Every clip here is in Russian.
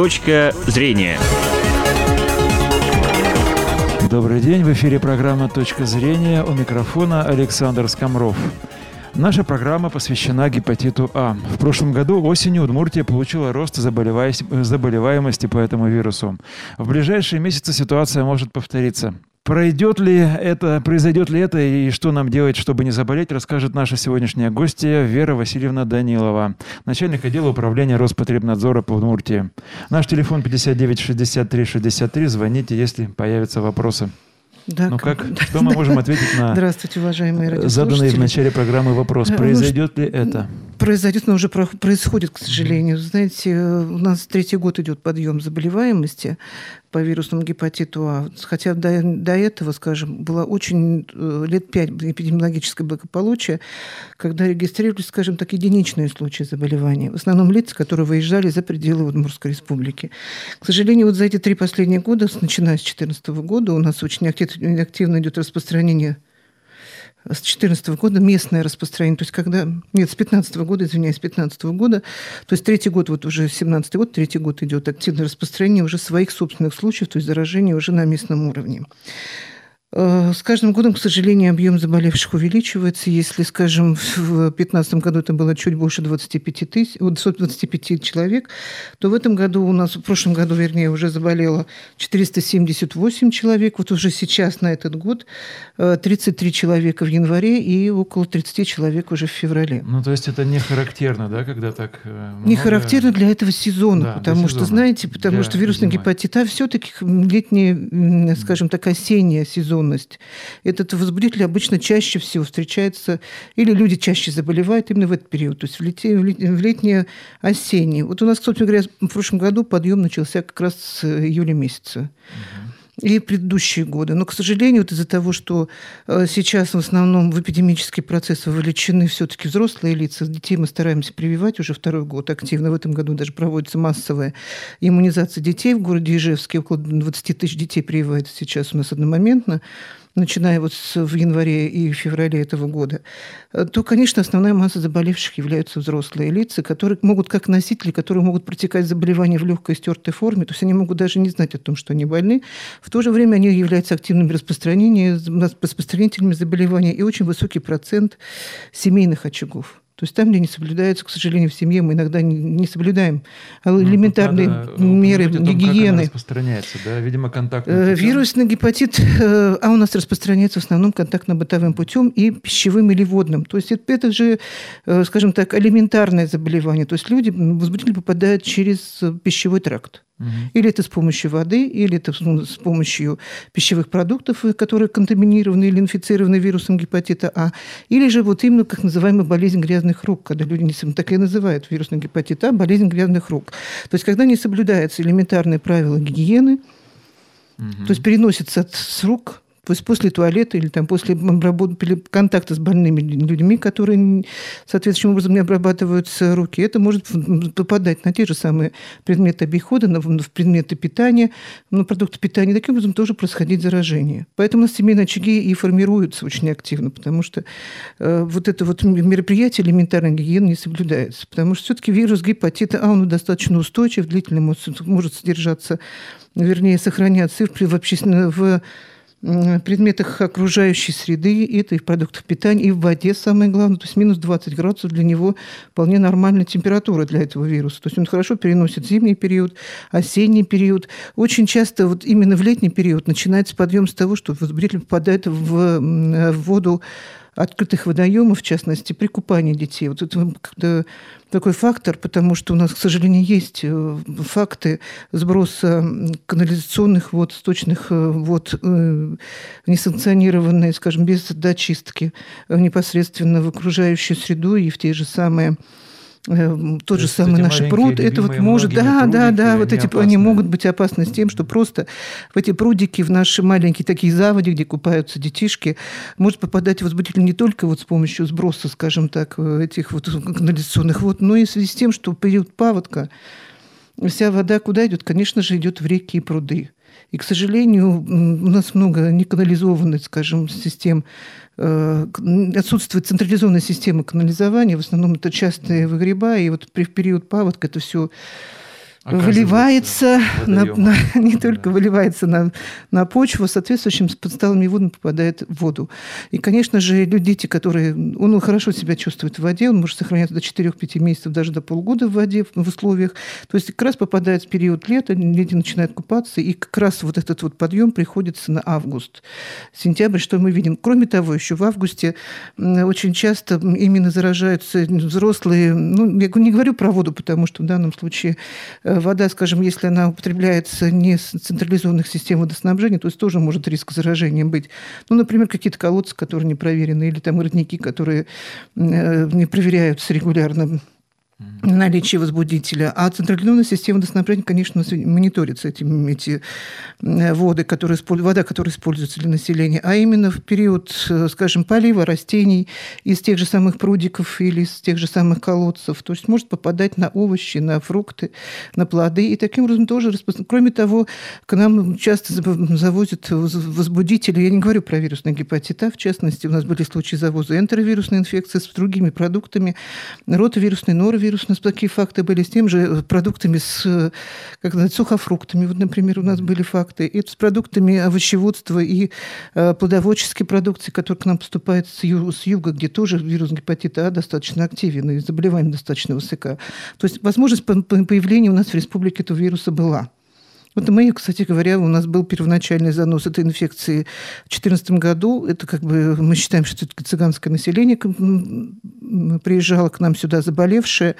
Точка зрения. Добрый день, в эфире программа «Точка зрения». У микрофона Александр Скомров. Наша программа посвящена гепатиту А. В прошлом году осенью Удмуртия получила рост заболеваемости по этому вирусу. В ближайшие месяцы ситуация может повториться. Пройдет ли это, произойдет ли это и что нам делать, чтобы не заболеть, расскажет наша сегодняшняя гостья Вера Васильевна Данилова, начальник отдела управления Роспотребнадзора по Удмуртии. Наш телефон 59 63 63. Звоните, если появятся вопросы. Да, ну как, что мы можем ответить на Здравствуйте, уважаемые заданный в начале программы вопрос? Э, Произойдет ну, ли это? Произойдет, но уже происходит, к сожалению. Знаете, у нас третий год идет подъем заболеваемости по вирусному гепатиту А. Хотя до, до этого, скажем, было очень э, лет пять эпидемиологическое благополучие, когда регистрировались, скажем так, единичные случаи заболевания. В основном лица, которые выезжали за пределы Удмуртской республики. К сожалению, вот за эти три последние года, начиная с 2014 года, у нас очень активно идет распространение с 2014 года местное распространение, то есть когда, нет, с 2015 года, извиняюсь, с 2015 года, то есть третий год, вот уже 17 год, третий год идет активное распространение уже своих собственных случаев, то есть заражение уже на местном уровне. Э, с каждым годом, к сожалению, объем заболевших увеличивается. Если, скажем, в 2015 году это было чуть больше 25, тысяч, 25 человек, то в этом году у нас, в прошлом году, вернее, уже заболело 478 человек. Вот уже сейчас, на этот год, 33 э, человека в январе и около 30 человек уже в феврале. Ну, то есть это не характерно, да, когда так э, много... Не характерно для этого сезона, да, потому что, сезона. знаете, потому для что вирусный гепатит А все-таки летний, скажем так, осенний сезон напряженность. Этот возбудитель обычно чаще всего встречается, или люди чаще заболевают именно в этот период, то есть в, лете, в летнее осеннее. Вот у нас, кстати говоря, в прошлом году подъем начался как раз с июля месяца. Угу и предыдущие годы. Но, к сожалению, вот из-за того, что э, сейчас в основном в эпидемический процесс вовлечены все-таки взрослые лица, детей мы стараемся прививать уже второй год активно. В этом году даже проводится массовая иммунизация детей в городе Ижевске. Около 20 тысяч детей прививается сейчас у нас одномоментно начиная вот с, в январе и феврале этого года, э, то, конечно, основная масса заболевших являются взрослые лица, которые могут, как носители, которые могут протекать заболевания в легкой стертой форме, то есть они могут даже не знать о том, что они больны. В то же время они являются активными распространителями заболевания и очень высокий процент семейных очагов. То есть там, где не соблюдается, к сожалению, в семье мы иногда не, соблюдаем ну, элементарные надо меры том, гигиены. Как распространяется, да? Видимо, контактный э. Вирусный гепатит э, А у нас распространяется в основном контактно-бытовым путем и пищевым или водным. То есть это, это же, э, скажем так, элементарное заболевание. То есть люди, возбудители попадают через пищевой тракт. Угу. Или это с помощью воды, или это с помощью пищевых продуктов, которые контаминированы или инфицированы вирусом гепатита А, или же вот именно как называемая болезнь грязных рук, когда люди не так и называют вирусный гепатит А болезнь грязных рук. То есть когда не соблюдаются элементарные правила гигиены, угу. то есть переносится с рук то есть после туалета или там после контакта с больными людьми, которые соответствующим образом не обрабатываются руки, это может попадать на те же самые предметы обихода, на, в предметы питания, на продукты питания. Таким образом тоже происходить заражение. Поэтому у нас семейные очаги и формируются очень активно, потому что э, вот это вот мероприятие элементарной гигиены не соблюдается. Потому что все-таки вирус гепатита А, он достаточно устойчив, длительно может, может содержаться, вернее, сохраняться в, в, в предметах окружающей среды, это и в продуктах питания, и в воде самое главное. То есть минус 20 градусов для него вполне нормальная температура для этого вируса. То есть он хорошо переносит зимний период, осенний период. Очень часто вот именно в летний период начинается подъем с того, что возбудитель попадает в воду открытых водоемов, в частности, при купании детей. Вот это такой фактор, потому что у нас, к сожалению, есть э, факты сброса канализационных вод, сточных э, вод, э, несанкционированные, скажем, без дочистки непосредственно в окружающую среду и в те же самые тот То же самый наш пруд, это вот может, да, да, да, вот эти, опасны. они могут быть опасны с тем, что просто в эти прудики, в наши маленькие такие заводи, где купаются детишки, может попадать возбудитель не только вот с помощью сброса, скажем так, э, этих вот канализационных вод, но и в связи с тем, что период паводка, вся вода куда идет? Конечно же, идет в реки и пруды. И, к сожалению, у нас много неканализованных, скажем, систем Э, отсутствует централизованная система канализования, в основном это частые выгреба, и вот при, период паводка это все выливается на, на, не только да. выливается на, на почву, соответствующим подсталами водами попадает в воду. И, конечно же, люди, дети, которые... Он хорошо себя чувствует в воде, он может сохраняться до 4-5 месяцев, даже до полгода в воде, в условиях. То есть как раз попадает в период лета, дети начинают купаться, и как раз вот этот вот подъем приходится на август, сентябрь, что мы видим. Кроме того, еще в августе очень часто именно заражаются взрослые, ну, я не говорю про воду, потому что в данном случае э, вода, скажем, если она употребляется не с централизованных систем водоснабжения, то есть тоже может риск заражения быть. Ну, например, какие-то колодцы, которые не проверены, или там родники, которые э, не проверяются регулярно наличие возбудителя. А централизованная система водоснабжения, конечно, мониторится этим, эти э, воды, которые, вода, которая используется для населения. А именно в период, э, скажем, полива растений из тех же самых прудиков или из тех же самых колодцев. То есть может попадать на овощи, на фрукты, на плоды. И таким образом тоже Кроме того, к нам часто завозят возбудители. Я не говорю про вирусный гепатит А, в частности. У нас были случаи завоза энтеровирусной инфекции с другими продуктами, ротовирусной, норовирусной вирус, у нас такие факты были с тем же продуктами, с как сказать, сухофруктами. Вот, например, у нас были факты. И с продуктами овощеводства и э, плодоводческой продукции, которая к нам поступает с, ю, с юга, где тоже вирус гепатита А достаточно активен и заболеваемость достаточно высока. То есть возможность появления у нас в республике этого вируса была. Вот мы, кстати говоря, у нас был первоначальный занос этой инфекции в 2014 году. Это как бы мы считаем, что это цыганское население приезжало к нам сюда заболевшее.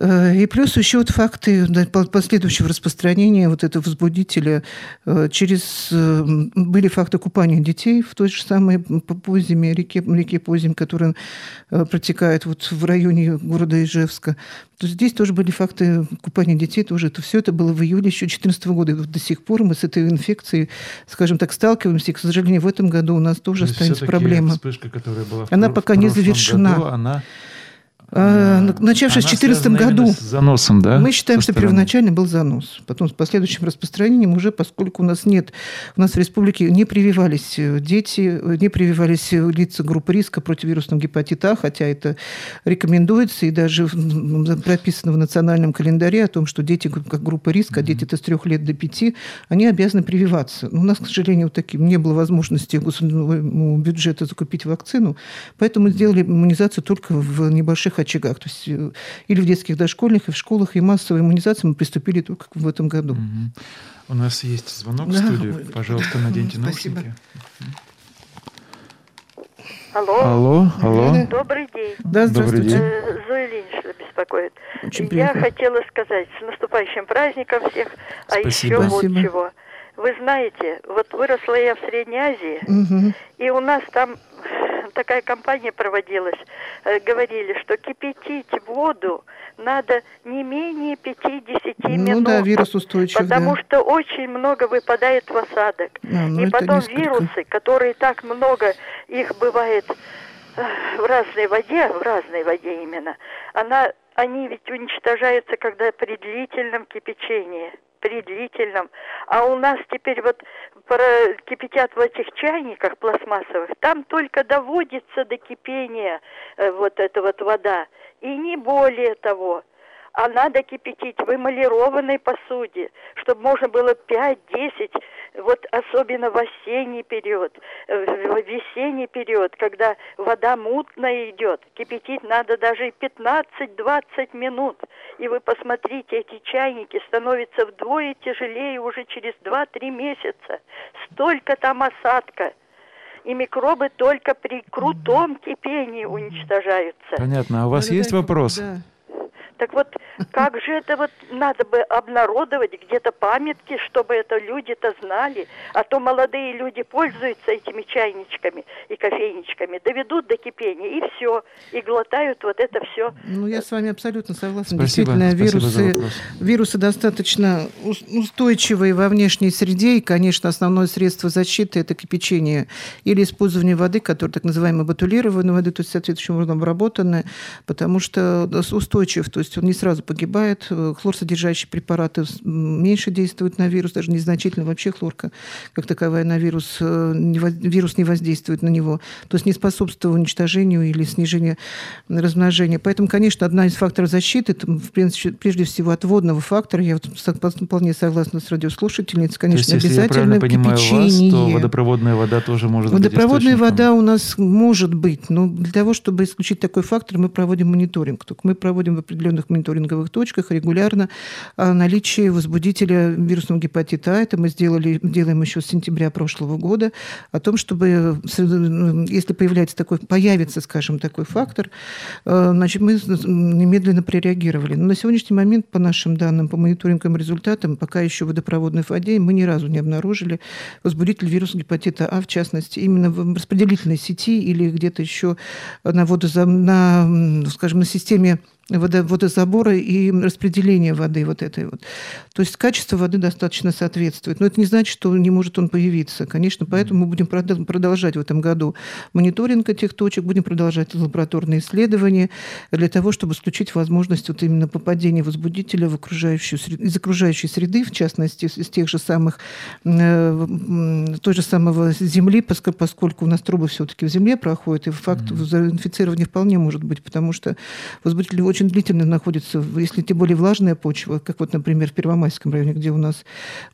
Э, и плюс еще вот факты последующего распространения вот этого возбудителя э, через... Э, были факты купания детей в той же самой Позиме, реке, реке Позим, которая протекает вот в районе города Ижевска. То здесь тоже были факты купания детей. Тоже это все это было в июле еще 2014 года. И вот до сих пор мы с этой инфекцией, скажем так, сталкиваемся. И, к сожалению, в этом году у нас тоже То останется проблема. Вспышка, которая была она в, пока в не завершена. Году, она а, начавшись в 2014 году. С заносом, да? Мы считаем, что первоначально был занос. Потом с последующим распространением уже, поскольку у нас нет, у нас в республике не прививались э, дети, не прививались лица группы риска против вирусного гепатита А, хотя это рекомендуется и даже прописано в национальном календаре о том, что дети как группа риска, mm-hmm. дети это с трех лет до пяти, они обязаны прививаться. Но у нас, к сожалению, вот таким не было возможности государственного бюджета закупить вакцину, поэтому сделали иммунизацию только в небольших очагах. То есть э, или в детских дошкольных, и в школах, и массовой иммунизации мы приступили только в этом году. Угу. У нас есть звонок да, в студию. Пожалуйста, наденьте Спасибо. наушники. Алло. Алло, алло. Добрый день. Да, здравствуйте. Добрый день. Э, Зоя Ильинична беспокоит. Очень Я хотела сказать, с наступающим праздником всех, а еще Спасибо. вот чего. Вы знаете, вот выросла я в Средней Азии, угу. и у нас там такая кампания проводилась, э, говорили, что кипятить воду надо не менее 50 ну, минут. Ну да, вирус устойчив, Потому да. что очень много выпадает в осадок. А, ну И потом несколько... вирусы, которые так много, их бывает э, в разной воде, в разной воде именно, она, они ведь уничтожаются, когда при длительном кипячении при длительном. А у нас теперь вот кипятят в этих чайниках пластмассовых, там только доводится до кипения э, вот эта вот вода. И не более того а надо кипятить в эмалированной посуде, чтобы можно было 5-10, вот особенно в осенний период, в весенний период, когда вода мутная идет, кипятить надо даже 15-20 минут. И вы посмотрите, эти чайники становятся вдвое тяжелее уже через 2-3 месяца. Столько там осадка и микробы только при крутом кипении уничтожаются. Понятно. А у вас есть вопрос? Да. Так вот, как же это вот надо бы обнародовать где-то памятки, чтобы это люди-то знали, а то молодые люди пользуются этими чайничками и кофейничками, доведут до кипения и все, и глотают вот это все. Ну, я с вами абсолютно согласна. Спасибо, Действительно, спасибо вирусы, вирусы достаточно устойчивые во внешней среде, и, конечно, основное средство защиты – это кипячение или использование воды, которая так называемая батулированная воды, то есть соответствующим образом обработанная, потому что устойчив, то есть есть он не сразу погибает. Хлорсодержащие препараты меньше действуют на вирус, даже незначительно. Вообще хлорка как таковая на вирус, вирус не воздействует на него. То есть не способствует уничтожению или снижению размножения. Поэтому, конечно, одна из факторов защиты, это, в принципе, прежде всего от водного фактора. Я вот вполне согласна с радиослушательницей. Конечно, есть, если обязательно я понимаю вас, то водопроводная вода тоже может водопроводная быть вода у нас может быть, но для того, чтобы исключить такой фактор, мы проводим мониторинг. Только мы проводим в определенных мониторинговых точках регулярно а, наличие возбудителя вирусного гепатита А. Это мы сделали, делаем еще с сентября прошлого года. О том, чтобы, если появляется такой, появится, скажем, такой фактор, э, значит, мы немедленно прореагировали. Но на сегодняшний момент, по нашим данным, по мониторинговым результатам, пока еще в водопроводной воде мы ни разу не обнаружили возбудитель вируса гепатита А, в частности, именно в распределительной сети или где-то еще на, водозам... на скажем, на системе водозабора и распределения воды вот этой вот. То есть качество воды достаточно соответствует. Но это не значит, что не может он появиться. Конечно, поэтому мы будем продолжать в этом году мониторинг этих точек, будем продолжать лабораторные исследования для того, чтобы исключить возможность вот именно попадения возбудителя в окружающую, из окружающей среды, в частности, из тех же самых, э, той же самого земли, поскольку у нас трубы все-таки в земле проходят, и факт mm-hmm. инфицирования вполне может быть, потому что возбудители очень очень длительно находится, если тем более влажная почва, как вот, например, в Первомайском районе, где у нас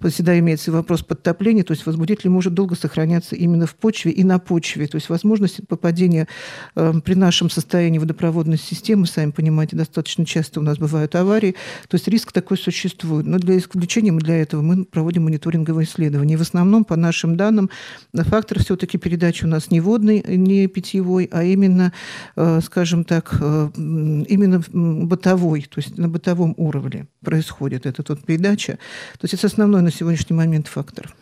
всегда имеется вопрос подтопления, то есть возбудитель может долго сохраняться именно в почве и на почве. То есть возможность попадения э, при нашем состоянии водопроводной системы, сами понимаете, достаточно часто у нас бывают аварии, то есть риск такой существует. Но для исключения мы для этого мы проводим мониторинговые исследования. И в основном, по нашим данным, фактор все-таки передачи у нас не водный, не питьевой, а именно, э, скажем так, э, именно бытовой, то есть на бытовом уровне происходит эта вот передача. То есть это основной на сегодняшний момент фактор.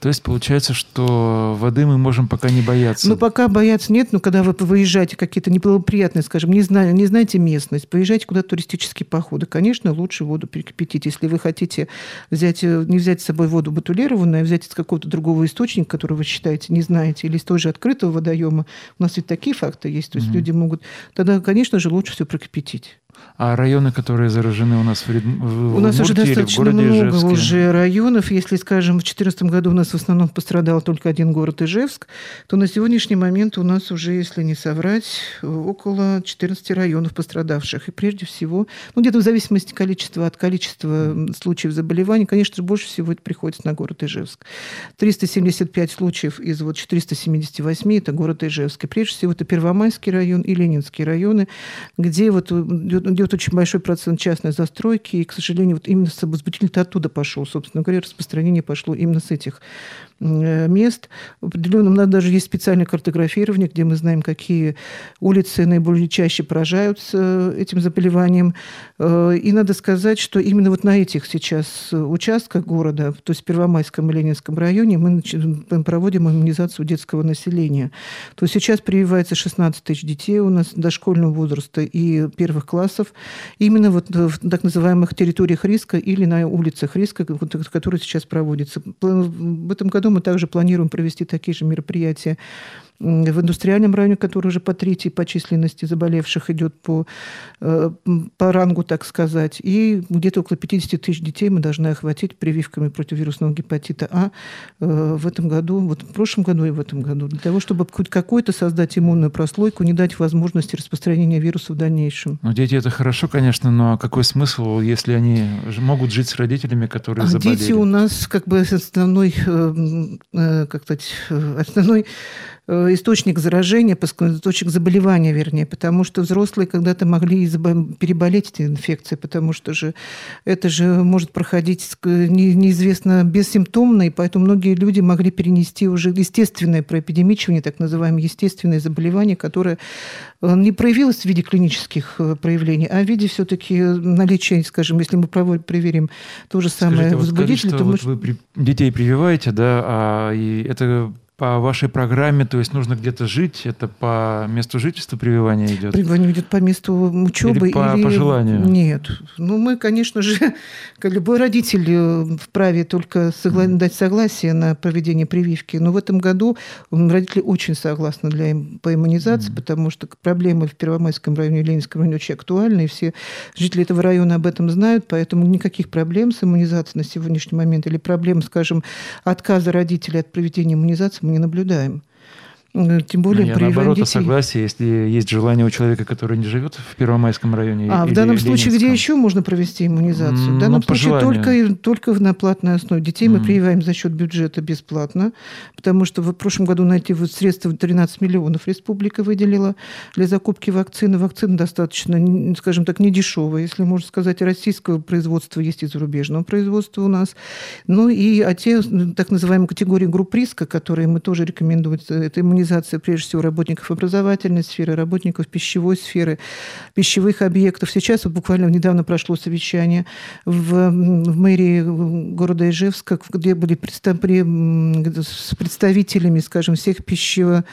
То есть получается, что воды мы можем пока не бояться. Ну, пока бояться нет, но когда вы выезжаете какие-то неблагоприятные, скажем, не, знаю, не знаете местность, поезжайте куда-то туристические походы, конечно, лучше воду перекипятить. Если вы хотите взять, э, не взять с собой воду бутылированную, а взять из какого-то другого источника, который вы считаете, не знаете, или из того же открытого водоема, у нас ведь такие факты есть, то есть mm-hmm. люди могут, тогда, конечно же, лучше все прокипятить. А районы, которые заражены у нас в, в У нас уже достаточно много Ижевске? уже районов. Если, скажем, в 2014 году у нас в основном пострадал только один город Ижевск, то на сегодняшний момент у нас уже, если не соврать, около 14 районов пострадавших. И прежде всего, ну где-то в зависимости количества, от количества случаев заболеваний, конечно же, больше всего это приходится на город Ижевск. 375 случаев из вот 478 – это город Ижевск. И прежде всего это Первомайский район и Ленинский районы, где вот идет очень большой процент частной застройки, и, к сожалению, вот именно возбудитель-то оттуда пошел, собственно говоря, распространение пошло именно с этих Э, мест. Определенно, у нас даже есть специальное картографирование, где мы знаем, какие улицы наиболее чаще поражаются этим заболеванием. Э, и надо сказать, что именно вот на этих сейчас участках города, то есть в Первомайском и Ленинском районе, мы проводим иммунизацию детского населения. То есть сейчас прививается 16 тысяч детей у нас дошкольного возраста и первых классов именно вот в так называемых территориях риска или на улицах риска, которые сейчас проводятся. В этом году мы также планируем провести такие же мероприятия в индустриальном районе, который уже по третьей по численности заболевших идет по, э, по рангу, так сказать. И где-то около 50 тысяч детей мы должны охватить прививками против вирусного гепатита А э, в этом году, вот в прошлом году и в этом году, для того, чтобы хоть какой-то создать иммунную прослойку, не дать возможности распространения вируса в дальнейшем. Ну, дети это хорошо, конечно, но какой смысл, если они могут жить с родителями, которые а заболели? Дети у нас как бы основной, э, как сказать, основной источник заражения, источник заболевания, вернее, потому что взрослые когда-то могли переболеть эти инфекции, потому что же это же может проходить неизвестно бессимптомно, и поэтому многие люди могли перенести уже естественное проэпидемичивание, так называемое естественное заболевание, которое э, не проявилось в виде клинических э, проявлений, а в виде все-таки наличия, скажем, если мы проверим то же самое Скажите, возбудитель, вот, то вот мы... вы детей прививаете, да, а и это по вашей программе, то есть нужно где-то жить, это по месту жительства прививание идет? Прививание идет по месту учебы или по, или... по желанию? Нет. Ну, мы, конечно же, как любой родитель э, вправе только согла... дать согласие на проведение прививки. Но в этом году родители очень согласны для... по иммунизации, mm-hmm. потому что проблемы в Первомайском районе и Ленинском районе очень актуальны, и все жители этого района об этом знают, поэтому никаких проблем с иммунизацией на сегодняшний момент или проблем, скажем, отказа родителей от проведения иммунизации мы не наблюдаем. Э, тем более Я наоборот детей. согласие, если есть желание у человека, который не живет в Первомайском районе. А в данном случае где еще можно провести иммунизацию? В данном ну, случае только, только на платной основе. Детей mm. мы прививаем за счет бюджета бесплатно, потому что в прошлом году на эти вот средства 13 миллионов республика выделила для закупки вакцины. Вакцина достаточно, скажем так, не дешевая, если можно сказать, российского производства есть и зарубежного производства у нас. Ну и а те так называемые категории групп риска, которые мы тоже рекомендуем, это иммунизация организация, прежде всего, работников образовательной сферы, работников пищевой сферы, пищевых объектов. Сейчас вот буквально недавно прошло совещание в, в мэрии города Ижевска, где были с представителями, скажем, всех пищево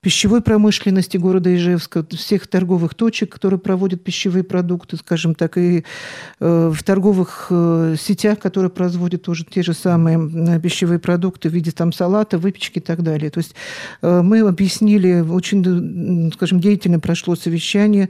пищевой промышленности города Ижевска, всех торговых точек, которые проводят пищевые продукты, скажем так, и э, в торговых э, сетях, которые производят тоже те же самые пищевые продукты в виде там салата, выпечки и так далее. То есть э, мы объяснили, очень, скажем, деятельно прошло совещание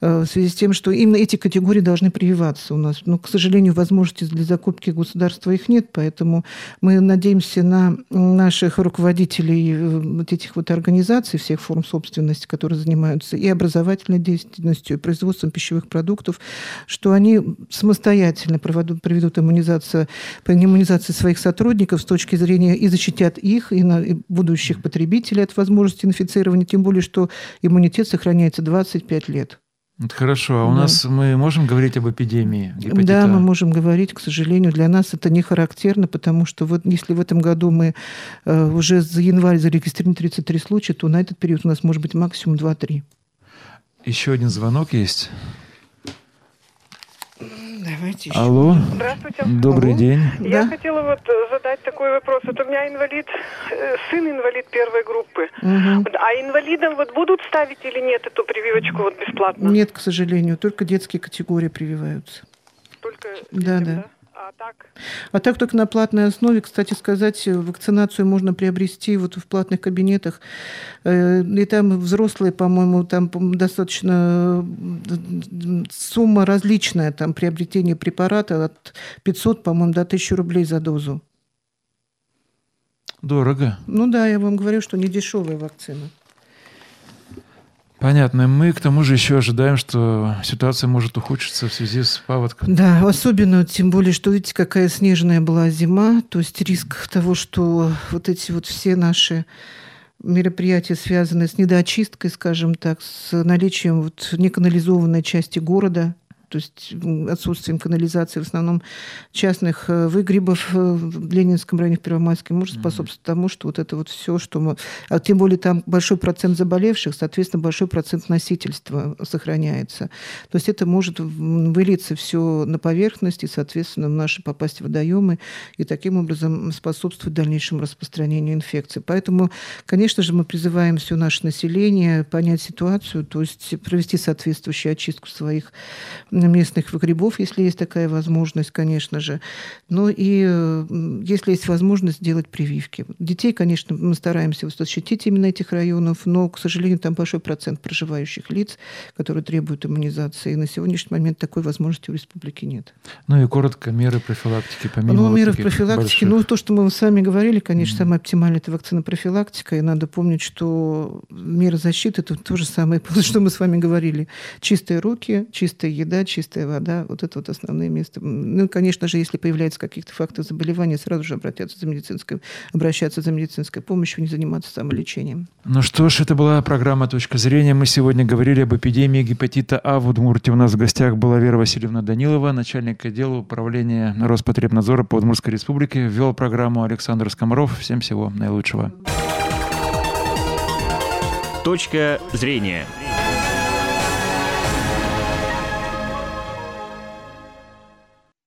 в связи с тем, что именно эти категории должны прививаться у нас. Но, к сожалению, возможности для закупки государства их нет, поэтому мы надеемся на наших руководителей вот этих вот организаций, организаций всех форм собственности, которые занимаются и образовательной деятельностью, и производством пищевых продуктов, что они самостоятельно проведут, проведут иммунизацию, по своих сотрудников с точки зрения и защитят их, и, на, и будущих потребителей от возможности инфицирования, тем более, что иммунитет сохраняется 25 лет. Это хорошо. А у да. нас мы можем говорить об эпидемии гепатита? Да, мы можем говорить. К сожалению, для нас это не характерно, потому что вот если в этом году мы э, уже за январь зарегистрировали 33 случая, то на этот период у нас может быть максимум 2-3. Еще один звонок есть. Давайте еще. Алло. Здравствуйте. Добрый Алло. день. Я да? хотела вот э, задать такой вопрос. Вот у меня инвалид, э, сын инвалид первой группы. Угу. А инвалидам вот будут ставить или нет эту прививочку вот бесплатно? Нет, к сожалению, только детские категории прививаются. Только детям, да, да. да? А так? А так только на платной основе. Кстати сказать, вакцинацию можно приобрести вот в платных кабинетах. Э, и там взрослые, по-моему, там достаточно сумма различная. Там приобретение препарата от 500, по-моему, до 1000 рублей за дозу. Дорого. Ну да, я вам говорю, что не дешевая вакцина. Понятно. Мы к тому же еще ожидаем, что ситуация может ухудшиться в связи с паводком. Да, особенно, тем более, что видите, какая снежная была зима, то есть риск того, что вот эти вот все наши мероприятия, связанные с недоочисткой, скажем так, с наличием вот неканализованной части города, то есть отсутствием канализации, в основном частных э, выгребов э, в Ленинском районе, в Первомайском, может способствовать mm-hmm. тому, что вот это вот все, что мы... А тем более там большой процент заболевших, соответственно, большой процент носительства сохраняется. То есть это может вылиться все на поверхность и, соответственно, в наши попасть в водоемы и таким образом способствовать дальнейшему распространению инфекции. Поэтому, конечно же, мы призываем все наше население понять ситуацию, то есть провести соответствующую очистку своих местных грибов, если есть такая возможность, конечно же. Но и если есть возможность сделать прививки. Детей, конечно, мы стараемся защитить именно этих районов, но, к сожалению, там большой процент проживающих лиц, которые требуют иммунизации. И на сегодняшний момент такой возможности у республики нет. Ну и коротко, меры профилактики, помимо Ну, вот меры профилактики, больших... ну, то, что мы с вами говорили, конечно, mm-hmm. самое оптимальное – это вакцина профилактика, и надо помнить, что меры защиты – это то же самое, что мы с вами говорили. Чистые руки, чистая еда, чистая вода, вот это вот основные места. Ну, конечно же, если появляются какие-то факты заболевания, сразу же обратятся за медицинской, обращаться за медицинской помощью, не заниматься самолечением. Ну что ж, это была программа «Точка зрения». Мы сегодня говорили об эпидемии гепатита А в Удмуртии. У нас в гостях была Вера Васильевна Данилова, начальник отдела управления Роспотребнадзора по Удмуртской республике. Вел программу Александр Скоморов. Всем всего наилучшего. Точка зрения.